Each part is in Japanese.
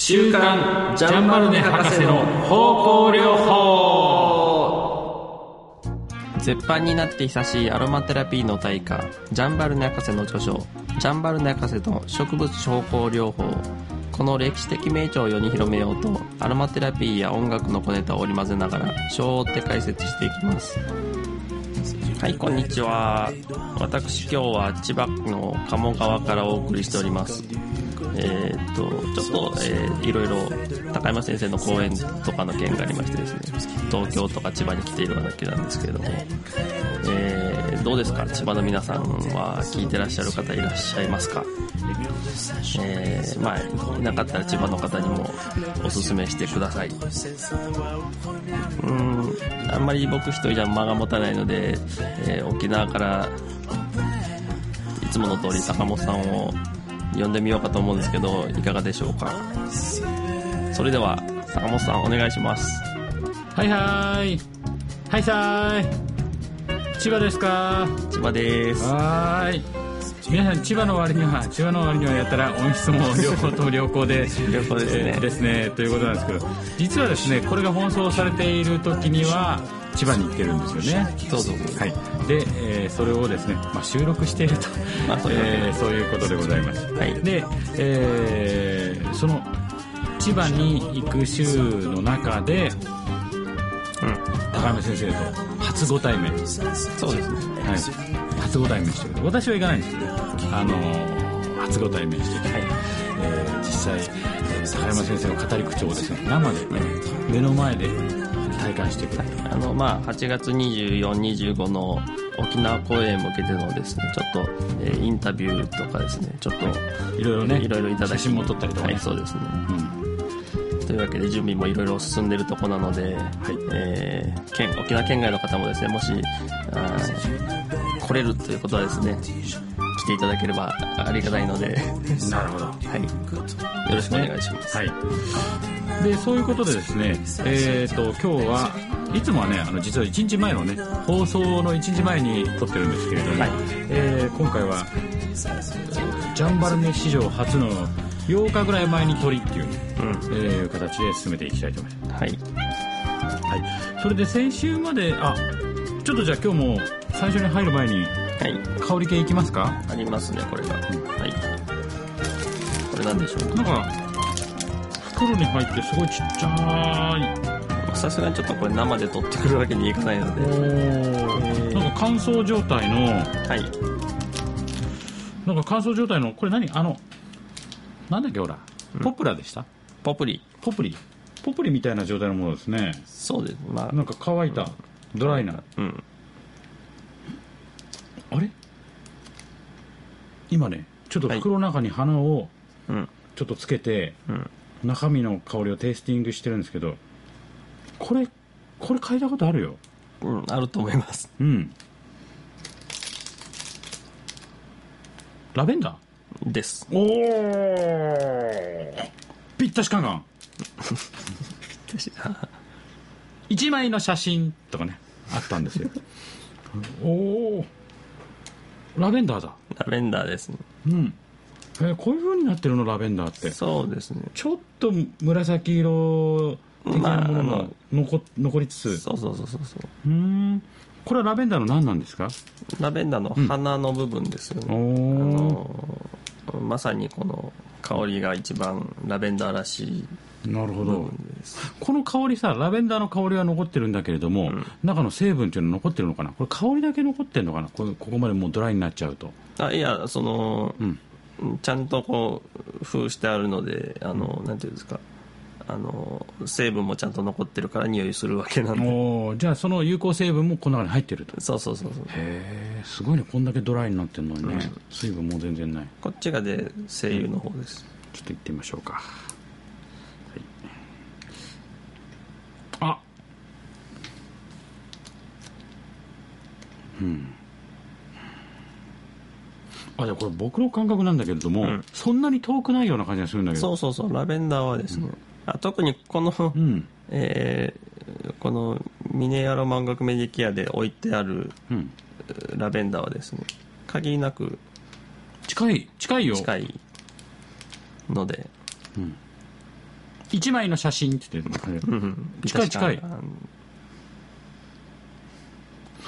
週刊ジャンバルネ博士の方向療法。絶版になって久しいアロマテラピーの大家ジャンバルネ博士の著書「ジャンバルネ博士の植物方向療法」この歴史的名著を世に広めようとアロマテラピーや音楽の小ネタを織り交ぜながら章を追って解説していきます。はいこんにちは。私今日は千葉の鴨川からお送りしております。えー、っとちょっと、えー、いろいろ高山先生の講演とかの件がありましてですね東京とか千葉に来ているわけなんですけれども、えー、どうですか？千葉の皆さんは聞いてらっしゃる方いらっしゃいますか？えー、まあいなかったら千葉の方にもおすすめしてください。うんあんまり僕一人じゃ間が持たないので、えー、沖縄からいつもの通り坂本さんを呼んでみようかと思うんですけどいかがでしょうか？それでは坂本さんお願いします。はいはい。はいさーい。千葉ですか？千葉です。はーい。皆さん千葉の割には千葉の割にはやったら音質も両方とも良好で 良好ですね。えーですね。ということなんですけど実はですねこれが放送されている時には千葉に行ってるんですよね。どうぞはい。で、えーそれをですね、まあ、収録していると、まあそうえーそういうことでございます。はい。で、えーその千葉に行く週の中で高山先生と初ご対面。そうですね。はい、初ご対面してる。私は行かないんですけど、あのー初ご対面してきて、えー実際、えー高山先生の語り口調をですね生で、目の前で体感してくれた、あのまあ8月24、25の沖縄公演に向けてのですねちょっと、えーインタビューとかですねちょっとい。ろいろねいろいろいただき写真も撮ったりとかね。はいそうですね。うん。というわけで準備もいろいろ進んでるとこなので、えー県沖縄県外の方もですねもしあー来れるということはですね来ていただければありがたいので、なるほど。はい、よろしくお願いします、はい。でそういうことでですねえっ、と今日はいつもはねあの実は1日前のね放送の1日前に撮ってるんですけれども、はい。えー今回はジャンバルネ史上初の8日ぐらい前に撮りっていう、うん。えー形で進めていきたいと思います。はい。はい、それで先週まであちょっとじゃあ今日も最初に入る前にはい。香り系いきますか？ありますねこれが、はい。これなんでしょうなんか袋に入ってすごいちっちゃかさすがにちょっとこれ生で撮ってくるわけにいかないので。いおなんか乾燥状態のはい。なんか乾燥状態のこれ何？あのなんだっけほら。ポプラでした、ポプリ。ポプリ。ポプリみたいな状態のものですね。そうです。まあ。なんか乾いた。ドライな。うんあれ？今ねちょっと袋の中に花をうん。ちょっとつけて、うん。中身の香りをテイスティングしてるんですけどこれこれ嗅いだことあるよ。うんあると思います。うん。ラベンダー？です。おおぴったしカンガン。一枚の写真とかねあったんですよ。おおラベンダーだ。ラベンダーですね。うん。えーこういう風になってるのラベンダーって。そうですね。ちょっと紫色的なものまああが残残りつつ。そうそうそうそうそう。うーん。これはラベンダーの何なんですか？ラベンダーの花の部分ですよね、おあおのまさにこの香りが一番ラベンダーらしいなるほど。この香りさラベンダーの香りは残ってるんだけれども、中の成分っていうのは残ってるのかな？これ香りだけ残ってるのかな？これここまでもうドライになっちゃうと。あいやその、うん。ちゃんとこう封してあるのであの、なんていうんですか？あの成分もちゃんと残ってるから匂いするわけなんで。おーじゃあその有効成分もこの中に入ってると。そうそうそうそう。へえすごいね。こんだけドライになってるのにね、うん。水分も全然ない。こっちがで精油の方です。ちょっと行ってみましょうか、はい、あうん。あじゃあこれ僕の感覚なんだけれども、うん。そんなに遠くないような感じがするんだけど。そうそうそうラベンダーはですね、あ特にこの、うん。えーこのミネアロマン学メディケアで置いてあるうん。ラベンダーはですね限りなく近い近いよ。近いので、うん。1枚の写真って言ってるのうん近い近い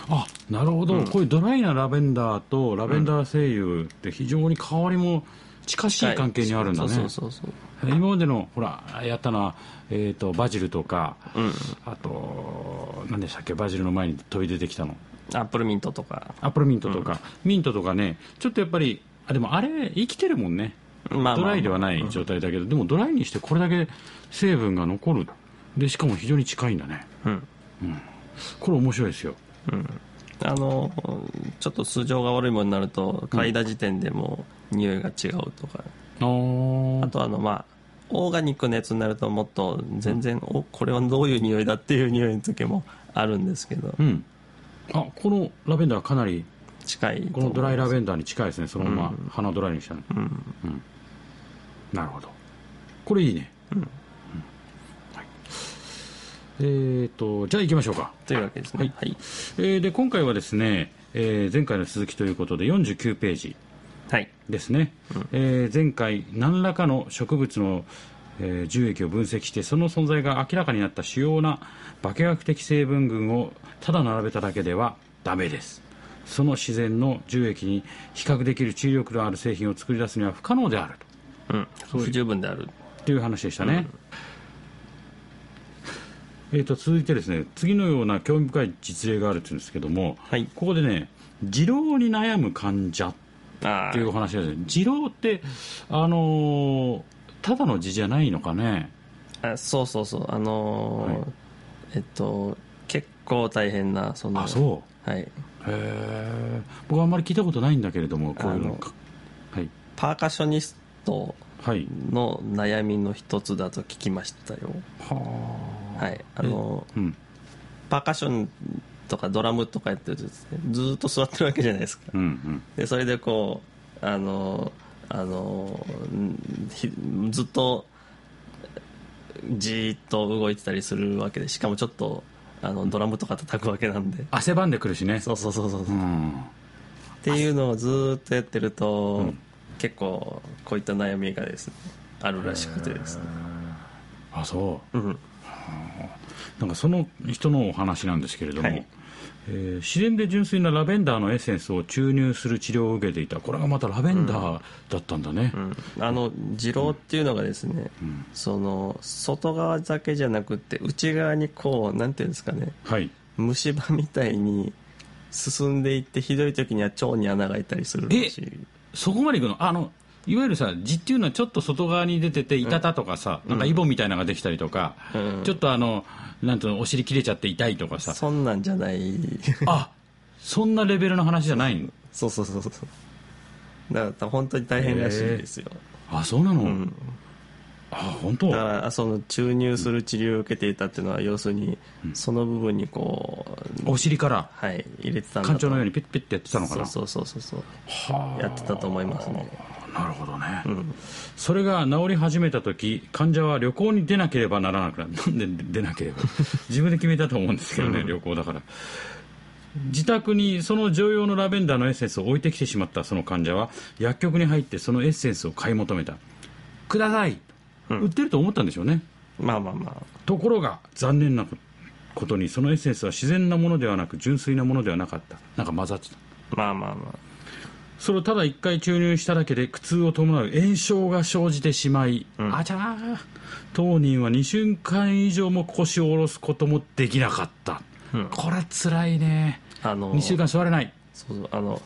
あなるほど、こういうドライなラベンダーとラベンダー精油って非常に香りも近しい関係にあるんだね、そうそうそうそう。今までのほらやったのは、えー、とバジルとか、うん。あと何でしたっけバジルの前に飛び出てきたの。アップルミントとか。アップルミントとか、ミントとかね。ちょっとやっぱりあでもあれ生きてるもんね。ドライではない状態だけど、でもドライにしてこれだけ成分が残る。でしかも非常に近いんだね。うん。これ面白いですよあのちょっと素性が悪いものになると嗅いだ時点でもう匂いが違うとか、あー。あとあのまあオーガニックのやつになるともっと全然、おこれはどういう匂いだっていう匂いの時もあるんですけど。うん。あこのラベンダーはかなり近いとこのドライラベベンダーに近いですね。そのまま鼻ドライにしたの、うん。なるほど。これいいね。うん。はいえー、とじゃあ行きましょうか。というわけですね。はい。えーで今回はですね、えー前回の続きということで49ページ。はい。ですね、えー前回何らかの植物の、えー樹液を分析してその存在が明らかになった主要な化学的成分群をただ並べただけではダメです。その自然の樹液に比較できる治癒力のある製品を作り出すには不可能であるうん。不十分である。という話でしたね、えー、と続いてですね次のような興味深い実例があるというんですけども、はい。ここでね二郎に悩む患者あっていうお話ですね二郎ってあのーただの字じゃないのかね？あそうそうそう。あのーはい。えっと結構大変なそのあそう。はい。へえ僕はあんまり聞いたことないんだけれどもこういうの。かはい。パーカッショニストはい。の悩みの一つだと聞きましたよ。はあはい。あのうん。パーカッションとかドラムとかやってるとですね。ずーっと座ってるわけじゃないですか。うんうん。でそれでこうあのあのずっとじーっと動いてたりするわけでしかもちょっとあのドラムとか叩くわけなんで。汗ばんでくるしね。そうそうそうそう、う。っん。ていうのをずーっとやってると、結構こういった悩みがですねあるらしくてですね。あそう。うんなんかその人のお話なんですけれども、はい。えー自然で純粋なラベンダーのエッセンスを注入する治療を受けていた。これがまたラベンダーだったんだね、うん。あの二郎っていうのがですね、その外側だけじゃなくて内側にこうなんていうんですかね。はい。虫歯みたいに進んでいってひどい時には腸に穴が開いたりするらしい。そこまでいくの？あのいわゆるさ痔っていうのはちょっと外側に出てていたたとかさ、なんかイボみたいなのができたりとか、うん。ちょっとあのなんていうのお尻切れちゃって痛いとかさ。そんなんじゃない。あそんなレベルの話じゃないの？そうそうそうそうだから本当に大変らしいですよ、あそうなの、ん。あ本当？だからあその注入する治療を受けていたっていうのは要するにその部分にこうお尻から？はい入れてたんだ館長のようににピッピッてやってたのかな？そうそうそうそう。はあ。やってたと思いますねなるほどね、ん。それが治り始めた時患者は旅行に出なければならなくなる。なんで出なければ。自分で決めたと思うんですけどね、旅行だから。自宅にその常用のラベンダーのエッセンスを置いてきてしまったその患者は薬局に入ってそのエッセンスを買い求めた。ください、売ってると思ったんでしょうね。まあまあまあ。ところが残念なことにそのエッセンスは自然なものではなく純粋なものではなかった。なんか混ざってた。まあまあまあそれをただ一回注入しただけで苦痛を伴う炎症が生じてしまい、あちゃー当人は2週間以上も腰を下ろすこともできなかった、これ辛いね。あの2週間座れない。そうそうあの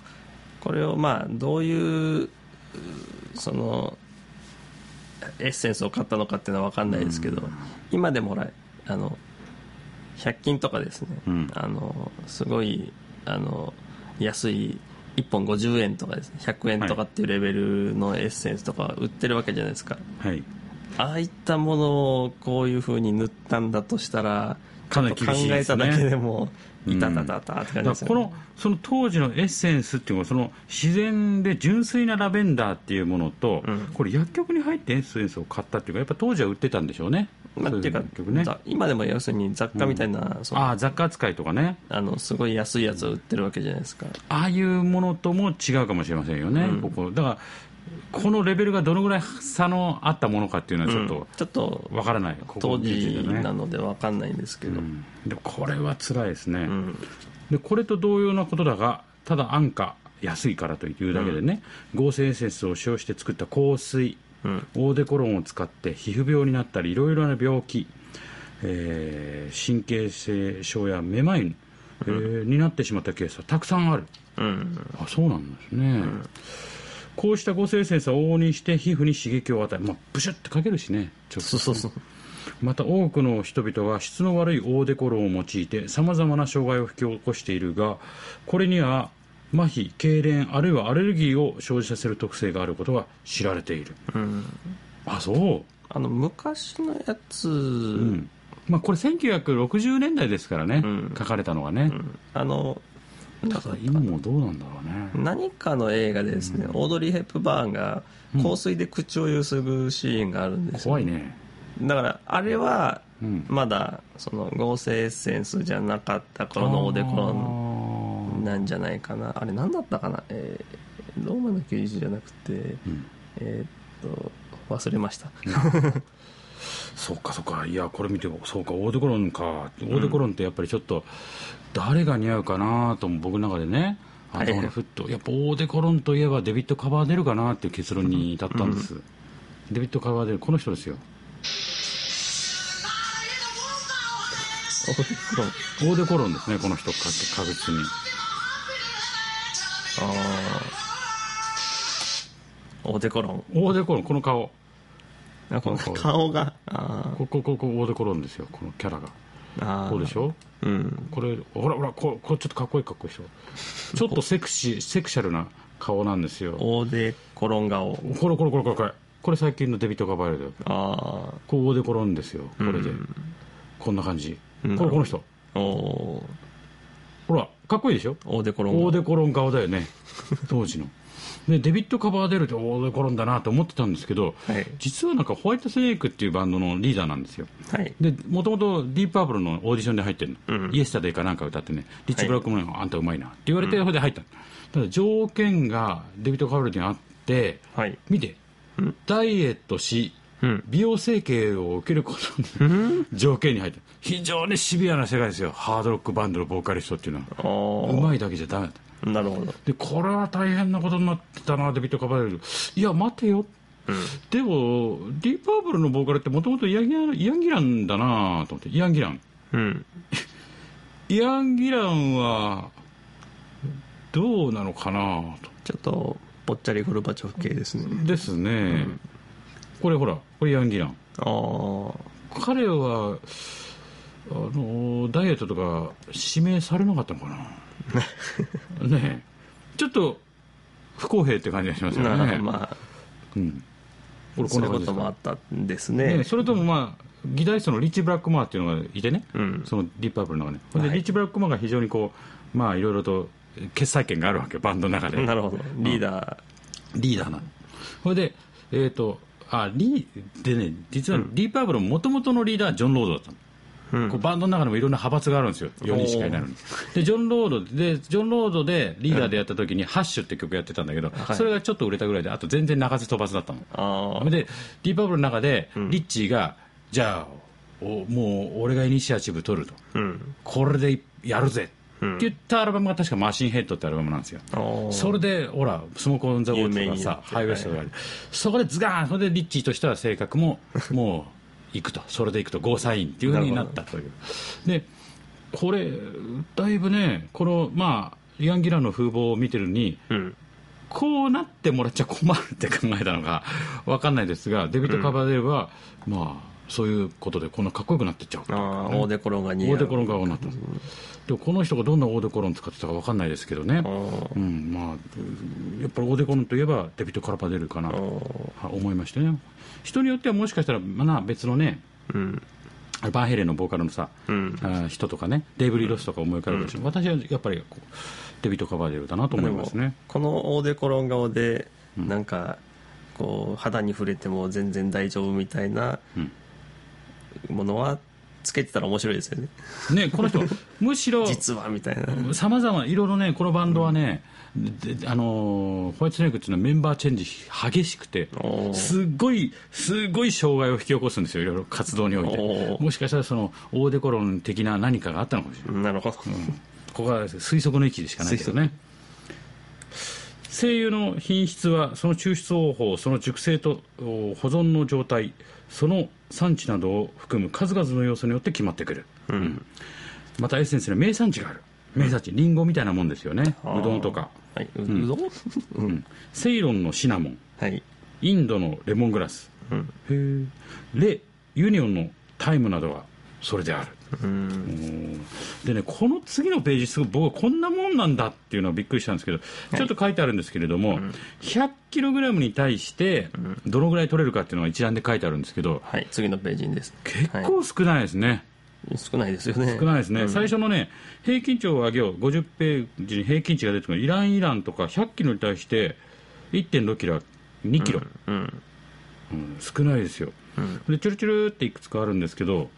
これをまあどういううそのエッセンスを買ったのかっていうのは分かんないですけど、今でもほらあの100均とかですね、うん。あのすごいあの安い1本50円とかですね100円とかっていうレベルのエッセンスとか売ってるわけじゃないですか、はい。ああいったものをこういうふうに塗ったんだとしたらかなり厳しい考ですね。えただけでもうん。いたたたたって感じだですよね。からこのその当時のエッセンスっていうのはその自然で純粋なラベンダーっていうものと、うん。これ薬局に入ってエッセンスを買ったっていうかやっぱ当時は売ってたんでしょうね、まあっていうかね。ざ今でも要するに雑貨みたいな、そのああ雑貨扱いとかね。あのすごい安いやつを売ってるわけじゃないですか。ああいうものとも違うかもしれませんよね、うん。ここだからこのレベルがどのぐらい差のあったものかっていうのはちょっとちょっとわからない、当時なので分かんないんですけど、うん。でもこれは辛いですね、うん。でこれと同様なことだがただ安価安いからというだけでね、合成エッセンスを使用して作った香水、うんオーデコロンを使って皮膚病になったりいろいろな病気、えー神経性症やめまい、えーになってしまったケースはたくさんある。うん。あそうなんですね、こうした合成センスは往々にして皮膚に刺激を与え、まあ、ブシュッてかけるしねちょっとそうそうそう。また多くの人々が質の悪いオーデコロンを用いてさまざまな障害を引き起こしているがこれには麻痺痙攣あるいはアレルギーを生じさせる特性があることが知られている。うん。あそう。あの昔のやつ、うん。まあこれ1960年代ですからね、うん。書かれたのがね、あのただ今もどうなんだろうね。何かの映画でですね、オードリー・ヘップバーンが香水で口をゆすぐシーンがあるんですよ、怖いね。だからあれはうん。まだその合成エッセンスじゃなかった頃のオーデコンなんじゃないかな。あれ何だったかな、えーローマの休日じゃなくて、ん。えーっと忘れました、そうかそうか。いやこれ見てそうかオーデコロンか。オーデコロンってやっぱりちょっと誰が似合うかなと僕の中でねはい。頭にふっと。やっぱオーデコロンといえばデビッド・カバーデルかなっていう結論に至ったんです、デビッド・カバーデルこの人ですよ。オーデコロンですねこの人か確実にオーデコロン。オーデコロンこの顔。あこの顔。が。あここここオーデコロンですよこのキャラが。こうでしょ？うん。これほらほらここれちょっとかっこいいかっこいいでしょちょっとセクシー セクシャルな顔なんですよ。オーデコロン顔。これこれこれこれこれ。これ最近のデビッド・カバーデルあこうオーデコロンですよこれで、こんな感じ。うん。これこの人。あおー。ほらかっこいいでしょ？オーデコロン顔。オーデコロン顔だよね。当時のでデビッド・カバーデルってオーデコロンだなと思ってたんですけど、はい。実はなんかホワイトスネークっていうバンドのリーダーなんですよ。はい。でもともとディープパープルのオーディションで入ってるの、うん。イエスタデイかなんか歌ってね。リッチ・ブラックマン、あんたうまいな。って言われて、それで入った。のただ条件がデビッド・カバーデルにあってはい。見て、うん。ダイエットしうん。美容整形を受けることに条件に入ってる非常にシビアな世界ですよ。ハードロックバンドのボーカリストっていうのは。あうまいだけじゃダメだなるほど。でこれは大変なことになってたなデビッド・カバーデル。いや待てよ。うん。でもディープパープルのボーカルってもともとイアン・ギランだなと思って。イアン・ギラン。うん。イアン・ギランはどうなのかなと。ちょっとぽっちゃりゴルバチョフ系ですね。ですね、これほらこれイアン・ギラン。ああ彼はあのダイエットとか指名されなかったのかなね。えちょっと不公平って感じがしますよなね。まあうん俺こん。な感じですかともあったんですね。ね。それともまあギタリストのリッチ・ブラックマーっていうのがいてね、うん。そのディープパープルの中ではい。リッチ・ブラックマーが非常にこうまあいろいろと決裁権があるわけバンドの中で。なるほど。リーダリーダーなの。それでえっ、とあリーでね実はディープパープルもともとのリーダーはジョン・ロードだったの。ーうん。こうバンドの中でもいろんな派閥があるんですよ。4人しかいないのに。でジョン・ロードでジョン・ロードでリーダーでやった時に「ハッシュって曲やってたんだけど、はい。それがちょっと売れたぐらいであと全然鳴かず飛ばずだったの。でディープパープルの中でリッチーが、じゃあおもう俺がイニシアチブ取ると。うん。これでやるぜ。うん。って言ったアルバムが確か「マシンヘッド」ってアルバムなんですよ。それでほらスモーク・オン・ザ・ウォーズとかさハイウエストとかある。そこでズガーンそれでリッチーとしては性格ももう行くと。それで行くとゴーサイン。っていうふうになったという。でこれだいぶねこのまあイアン・ギランの風貌を見てるにうん。こうなってもらっちゃ困るって考えたのか分かんないですがデビッド・カバーデルは、まあそういうことでこんなかっこよくなってっちゃう。かねああオーデコロンが似合う。オーデコロン顔になったん。でもこの人がどんなオーデコロン使ってたか分かんないですけどね。うんまあやっぱりオーデコロンといえばデビッド・カバーデルかなと思いましてね。人によってはもしかしたらまあ別のねうん。バンヘレンのボーカルのさ、うん。あー人とかねデイブリー・ロスとか思い浮かべるでしょ、私はやっぱりデビッド・カバーデルだなと思いますね。このオーデコロン顔でなんかこう肌に触れても全然大丈夫みたいなうんものはつけてたら面白いですよね。ねこの人むしろ 実はみたいな。さまざまいろいろねこのバンドはね、であのーホワイトスネークっていうのはメンバーチェンジ激しくてすっごいすごい障害を引き起こすんですよいろいろ活動において。もしかしたらそのオーデコロン的な何かがあったのかもしれない。なるほど、ここは推測の域でしかないけどね。精油の品質はその抽出方法その熟成とお保存の状態その産地などを含む数々の要素によって決まってくる、うん。またエッセンスには名産地がある。名産地リンゴみたいなもんですよね。うどんとか、はい、ううどん、うん、セイロンのシナモン。はい。インドのレモングラス、うん。へえレユニオンのタイムなどはそれであるうん。でねこの次のページすごい僕はこんなもんなんだっていうのはびっくりしたんですけど、ちょっと書いてあるんですけれども、100kg に対してどのぐらい取れるかっていうのが一覧で書いてあるんですけどはい次のページにです。結構少ないですね、はい少ないですよね。少ないですね、最初のね平均値を上げよう。50ページに平均値が出てくる。イランイランとか 100kg に対して1.6キロ2キロ、うん。うん。少ないですよ、でチュルチュルっていくつかあるんですけど、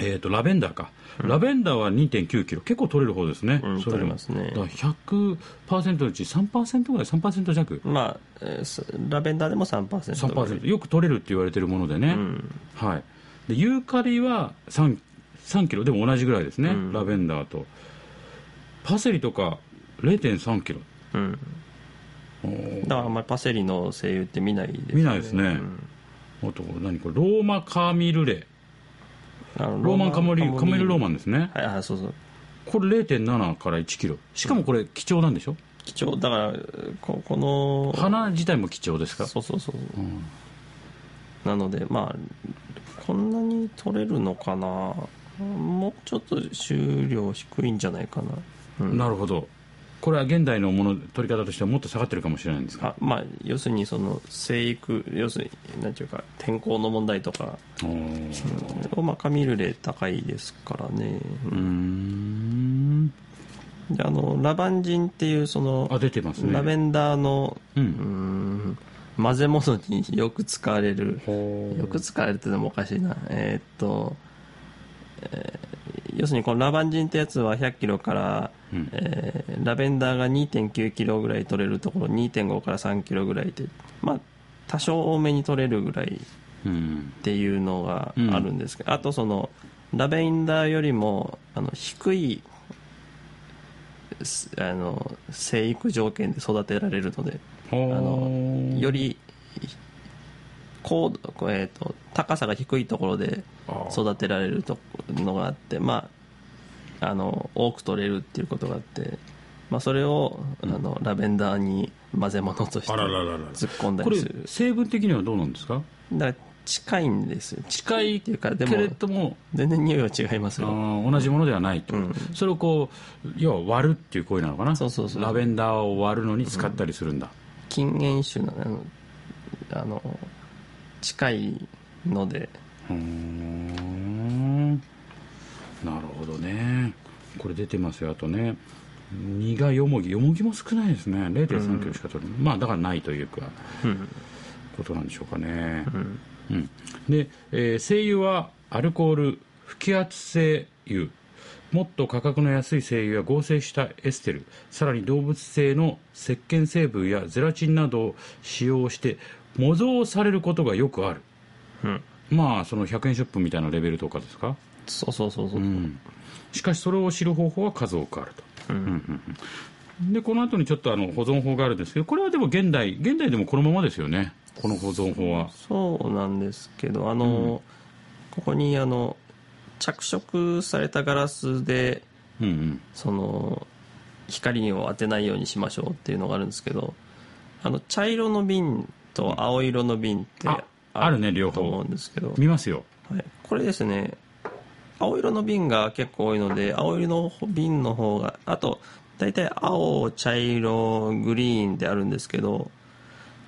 えー、とラベンダーか、ラベンダーは2 9キロ。結構取れる方ですね、うん取れますね。だから100%のうち3%ぐらい3%弱。まあ、えーすラベンダーでも3%ぐらい。3%よく取れるって言われてるものでね、はい、でユーカリは 3, 3キロ。でも同じぐらいですね、ラベンダーと。パセリとか0.3キロ。うん。だからあんまりパセリの精油って見ないですよね。見ないですね、あと何これ？ローマカーミルレローマンカモリカモリ。ルローマンンですね。はいはいそうそう。これ0.7から1キロしかもこれ貴重なんでしょ？貴重。だからここの花自体も貴重ですか？そうそうそう、なのでまあこんなに取れるのかな。もうちょっと収量低いんじゃないかな、うん。なるほどこれは現代のもの取り方としてはもっと下がってるかもしれないんですか？あまあ要するにその生育要するになんていうか天候の問題とかおー。ローマカミルレ高いですからね、うーん。であのラバンジンっていうそのあ出てますね。ラベンダーのううんーん混ぜ物によく使われる。よく使われてるのもおかしいな。えーっと、えー要するにこのラバンジンってやつは100キロから、うん。えーラベンダーが2.9キロぐらい取れるところ2.5から3キロぐらいでまあ多少多めに取れるぐらいうん。っていうのがあるんですけど、あとそのラベンダーよりもあの低いすあの生育条件で育てられるのであのより高度、えー、と高さが低いところで育てられるとのがあって、まあ、あの多く取れるっていうことがあって、まあ、それをあのラベンダーに混ぜ物として突っ込んだこれりする。成分的にはどうなんですか？だから近いんですよ。近いっていうかでもけれども全然匂いは違いますあよー同じものではないと、うん。それをこう要は割るっていう行為なのかな？そうそうそう。ラベンダーを割るのに使ったりするんだ、禁煙種なのあの近いのでうーん。なるほどね。これ出てますよあとね。実がよもぎ。よもぎも少ないですね。0 3キロしか取れない、まあだからないというかうんことなんでしょうかね、うん。うん、で、えー精油はアルコール不揮発性油。もっと価格の安い精油や合成したエステル。さらに動物性の石鹸成分やゼラチンなどを使用して模造されることがよくある。うんまあその100円ショップみたいなレベルとかですか、そうそうそうそう、うん、しかしそれを知る方法は数多くあると。うん。でこの後にちょっとあの保存法があるんですけどこれはでも現代現代でもこのままですよね。この保存法は。そうなんですけどあの、ここにあの着色されたガラスでうんうん。その光を当てないようにしましょうっていうのがあるんですけどあの茶色の瓶と青色の瓶ってああるね両方と思うんですけど、見ますよ。はい、これですね青色の瓶が結構多いので青色の瓶の方があと大体青茶色グリーンであるんですけど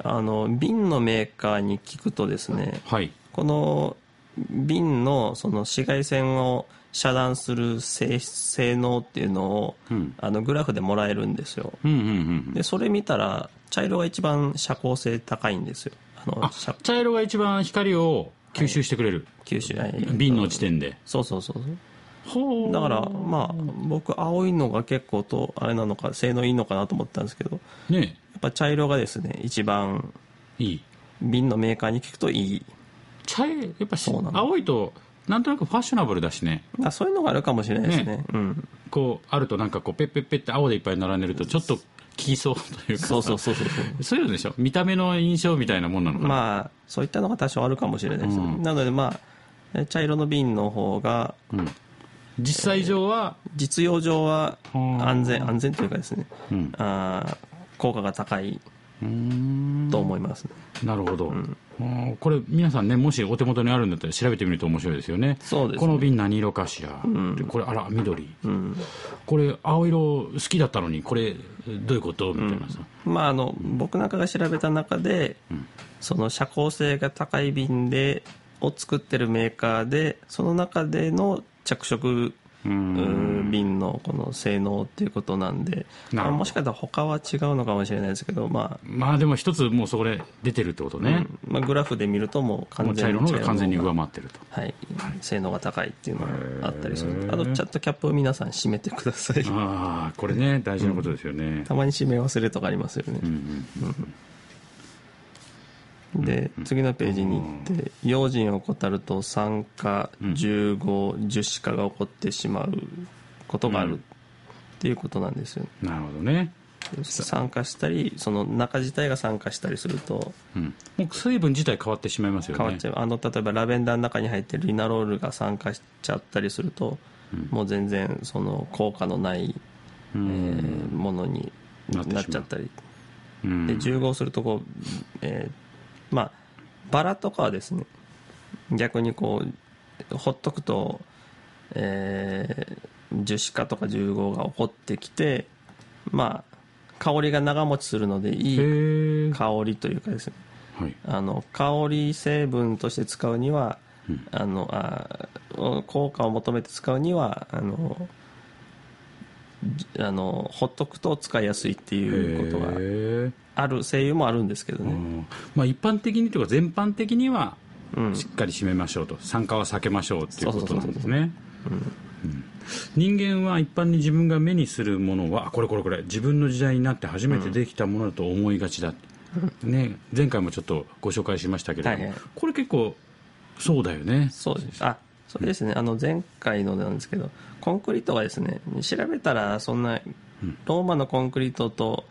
あの瓶のメーカーに聞くとですねはい。この瓶のその紫外線を遮断する性性能っていうのを、うん。あのグラフでもらえるんですよ。うんうんうん。でそれ見たら茶色が一番遮光性高いんですよあの茶色が一番光を吸収してくれる、九州はい瓶の時点で。そうそうそうそう。だからまあ僕青いのが結構とあれなのか性能いいのかなと思ったんですけど。やねっぱ茶色がですね一番いい。瓶のメーカーに聞くといい。茶やっぱしそうなの。青いとなんとなくファッショナブルだしね。あそういうのがあるかもしれないですね。ねうん。こうあるとなんかこうペッペッペッって青でいっぱい並んでるとちょっと効きそうというか。そうそうそうそうそう。そういうのでしょ？見た目の印象みたいなもんなのかな、まあそういったのが多少あるかもしれないです、うん。なのでまあえ茶色の瓶の方がうん、実際上は、実用上はうん安全安全というかですね。うん。あー効果が高いと思いますね。なるほど、うんこれ皆さんねもしお手元にあるんだったら調べてみると面白いですよね。そうですね。この瓶何色かしら、ん。でこれあら緑。うん。これ青色好きだったのにこれどういうこと？みたいなさ、まああの僕なんかが調べた中で、その遮光性が高い瓶でを作ってるメーカーでその中での着色うんうん瓶のこの性能っていうことなんで、あもしかしたら他は違うのかもしれないですけど、ままあでも一つもうそこで出てるってことあね、まあ、グラフで見るともうも完う茶色全にの方が完全に上回ってると。はい、性能が高いっていうのがあったりするあとチャットキャップを皆さん閉めてください。ああこれね大事なことですよね、たまに閉め忘れとかありますよね、うんで次のページに行って用心を怠ると酸化重合樹脂化が起こってしまうことがあるっていうことなんですよ、うん、なるほどね、酸化したりその中自体が酸化したりするとうん、もう水分自体変わってしまいますよね。変わっちゃう、あの例えばラベンダーの中に入ってるリナロールが酸化しちゃったりすると、もう全然その効果のない、うえんーものになっちゃったり。う。ん。で重合するとこう、えーまあバラとかはですね逆にこうほっとくと、えー樹脂化とか重合が起こってきてまあ香りが長持ちするのでいい香りというかですね。はい。あの香り成分として使うには、あのあ効果を求めて使うにはあのじあのほっとくと使いやすいっていうことがある声優もあるんですけどね、うん。まあ一般的にというか全般的にはうん。しっかり締めましょうと。酸化は避けましょうっていうことなんですね。うん。人間は一般に自分が目にするものはあこれこれこれ自分の時代になって初めてできたものだと思いがちだ、ね、前回もちょっとご紹介しましたけれども、はいはい。これ結構そうだよね。そうです。あそれですね。あの前回のなんですけどコンクリートがですね調べたらそんなローマのコンクリートと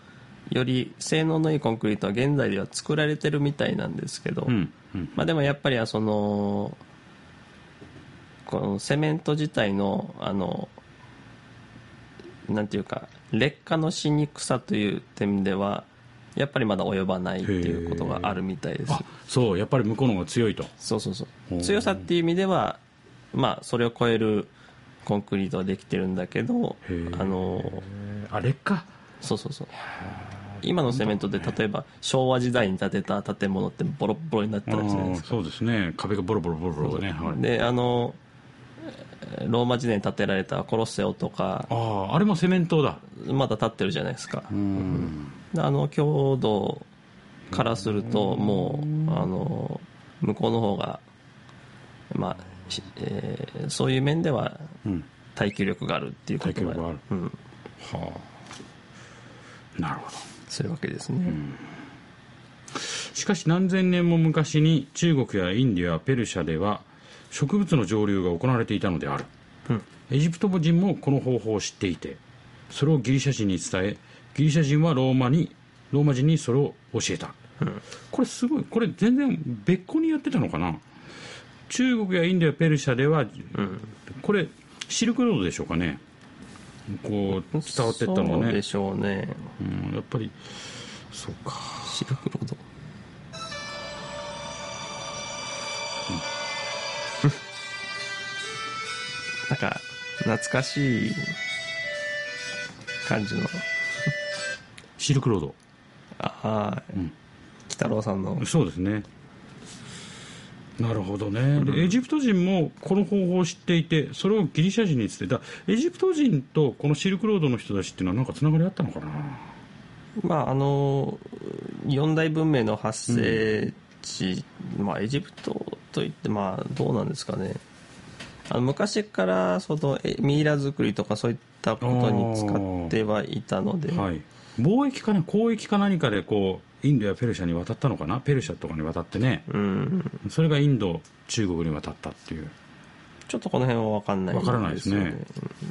より性能のいいコンクリートは現在では作られてるみたいなんですけど、うんうん。まあ、でもやっぱりはそのこのセメント自体のあのなんていうか劣化のしにくさという点ではやっぱりまだ及ばないっていうことがあるみたいです。あそうやっぱり向こうの方が強いと。そうそうそう。強さっていう意味ではまあそれを超えるコンクリートはできてるんだけどあのあ劣化そうそうそう。今のセメントで例えば昭和時代に建てた建物ってボロッボロになってたりするんですか。そうですね。壁がボロボロボロボロね、はい、であのえーローマ時代に建てられたコロッセオとかあああれもセメントだ。まだ建ってるじゃないですか。あの強度からするともうあの向こうの方がまあ、しえーそういう面ではうん。耐久力があるっていうこと耐久力がある。うん、はあ。なるほど。そういうわけですね、しかし何千年も昔に中国やインディアペルシャでは植物の蒸留が行われていたのである、うん。エジプト人もこの方法を知っていてそれをギリシャ人に伝えギリシャ人はローマにローマ人にそれを教えた、これすごいこれ全然別個にやってたのかな中国やインドやペルシャでは、これシルクロードでしょうかね。こう伝わってったのはね。そうでしょうね。うん、やっぱりそうか。シルクロード。なんか懐かしい感じの。シルクロード。ああ、北郎さんの。そうですねなるほどね、でエジプト人もこの方法を知っていてそれをギリシャ人に伝えた。エジプト人とこのシルクロードの人たちっていうのは何かつながりあったのかな？まああの四大文明の発生地、まあエジプトといってまあどうなんですかね。あの昔からそのえミイラ作りとかそういったことに使ってはいたので、はい、貿易かな交易か何かでこうインドやペルシャに渡ったのかな？ペルシャとかに渡ってね。うん、それがインド中国に渡ったっていう。ちょっとこの辺は分かんないわからないですね。よ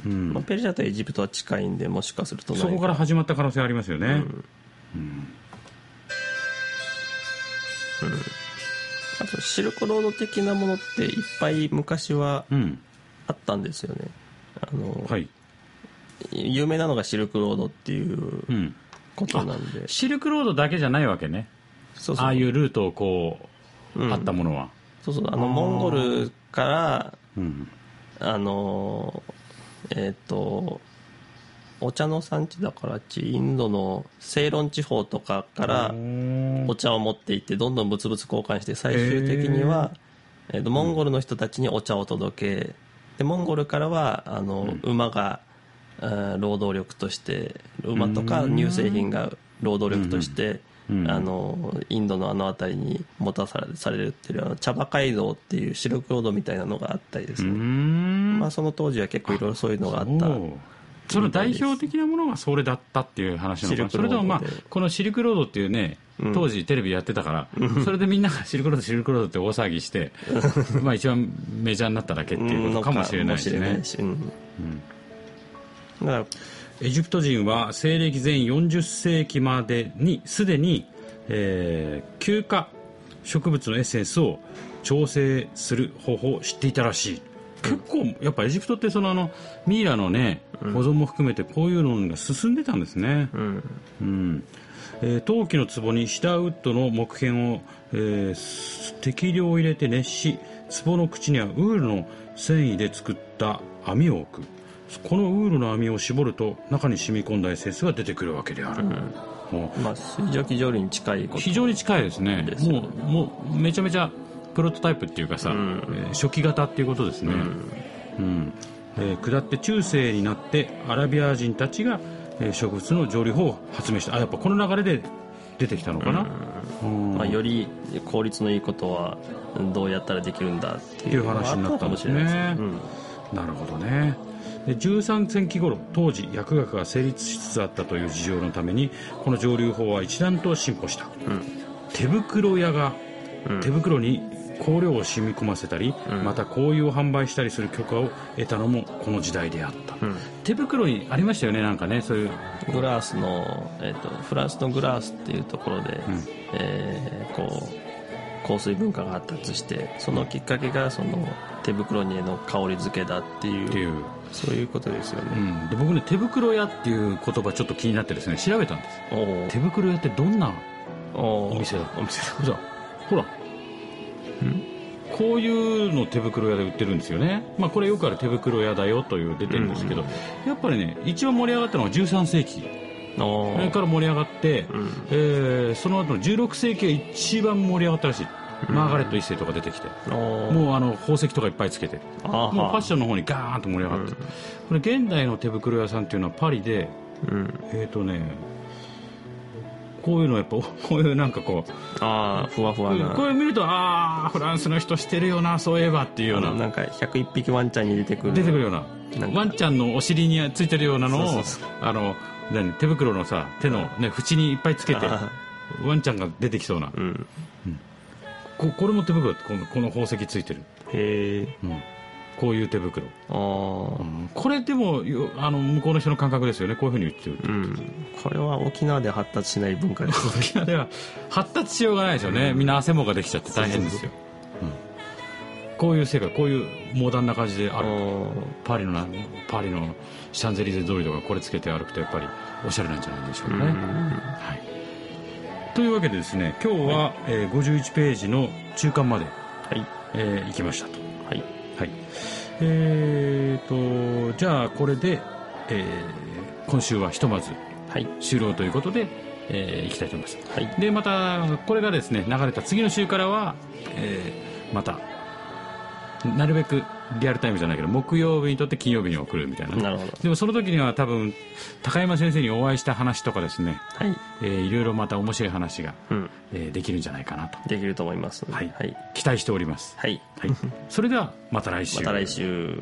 うん。まあ、ペルシャとエジプトは近いんでもしかするとそこから始まった可能性ありますよね、あとシルクロード的なものっていっぱい昔はうん。あったんですよね。あの、はい、有名なのがシルクロードっていううん、ことなんで。シルクロードだけじゃないわけね。そうそう。ああいうルートをこう、うんあったものは、そうそう。あのモンゴルからうん、あのえっ、とお茶の産地だからインドのセイロン地方とかからお茶を持って行ってどんどん物々交換して最終的には、えーとモンゴルの人たちにお茶を届けでモンゴルからはあの、馬が労働力として馬とか乳製品が労働力として、うんあのインドのあの辺りに持たされされるっていうあの茶葉街道っていうシルクロードみたいなのがあったりですうね、ん。まあ、その当時は結構いろいろそういうのがあったその代表的なものがそれだったっていう話なのかそれともまあこのシルクロードっていうねうん。当時テレビやってたから、それでみんながシルクロードシルクロードって大騒ぎしてまあ一番メジャーになっただけっていうことかもしれないですねうんだからエジプト人は西暦前40世紀までにすでに、えー休暇植物のエッセンスを調整する方法を知っていたらしい。結構やっぱエジプトってそのあのミイラのね保存も含めてこういうのが進んでたんですね、うん。うん。えー陶器の壺にシダーウッドの木片を、えーす適量入れて熱し壺の口にはウールの繊維で作った網を置くこのウールの網を絞ると中に染み込んだエッセンスが出てくるわけである、もう。まあ水蒸気蒸留に近いこと。非常に近いですね。ね。もうもうめちゃめちゃプロトタイプっていうかさ、ん。えー初期型っていうことですね、うん。えー下って中世になってアラビア人たちが、えー植物の蒸留法を発明した。あやっぱこの流れで出てきたのかな、うん。まあ、より効率のいいことはどうやったらできるんだっていう話になったんですね。のかもしれないですね。なるほどねで13世紀頃当時薬学が成立しつつあったという事情のためにこの蒸留法は一段と進歩した、手袋屋がうん。手袋に香料を染み込ませたり、うん。また香油を販売したりする許可を得たのもこの時代であった、うん。手袋にありましたよねなんかねそういう。グラースの、えー、とフランスのグラースっていうところで、ん。えーこう香水文化が発達してそのきっかけがその手袋にの香り付けだっていう。っていう、そういうことですようね、ん、で僕ね手袋屋っていう言葉ちょっと気になってですね調べたんです。手袋屋ってどんなお店だ？お店だ。ほら。こういうの手袋屋で売ってるんですよね、まあ、これよくある手袋屋だよという出てるんですけど、やっぱりね一番盛り上がったのが13世紀。から盛り上がって、うん。えーその後の16世紀が一番盛り上がったらしい、マーガレット一世とか出てきてもうあの宝石とかいっぱいつけてもうファッはションの方にガーンと盛り上がって、うん。これ現代の手袋屋さんっていうのはパリでうん。えっ、とねこういうのやっぱ こういうなんかこうああふわふわな。これ見るとああフランスの人してるよなそういえばっていうような。なんか101匹ワンちゃんに出てくる。出てくるような。ワンちゃんのお尻についてるようなのをあの何手袋のさ手の、ね、縁にいっぱいつけてあワンちゃんが出てきそうな。うんここれも手袋このこの宝石ついてる、へえうん、こういう手袋、ああうん。これでもよあの向こうの人の感覚ですよね。こういうふうに言ってるうん。これは沖縄で発達しない文化です沖縄では発達しようがないですよね。みんな汗もができちゃって大変ですよ。うん。こういう世界こういうモダンな感じであるパリのなパリのシャンゼリゼ通りとかこれつけて歩くとやっぱりおしゃれなんじゃないでしょうかね、はい、というわけでですね今日は、えー51ページの中間まで、はい。えー行きましたと。はい。はい。えーとじゃあこれで、えー今週はひとまずはい。終了ということで、えーいきたいと思います。はい。でまたこれがですね流れた次の週からは、えーまたなるべくリアルタイムじゃないけど木曜日にとって金曜日に送るみたいな。なるほど。でもその時には多分高山先生にお会いした話とかですね、はい。えーいろいろまた面白い話が、うん。えーできるんじゃないかなと。できると思います。はい。はい、期待しております、はい、はい、それではまた来週。また来週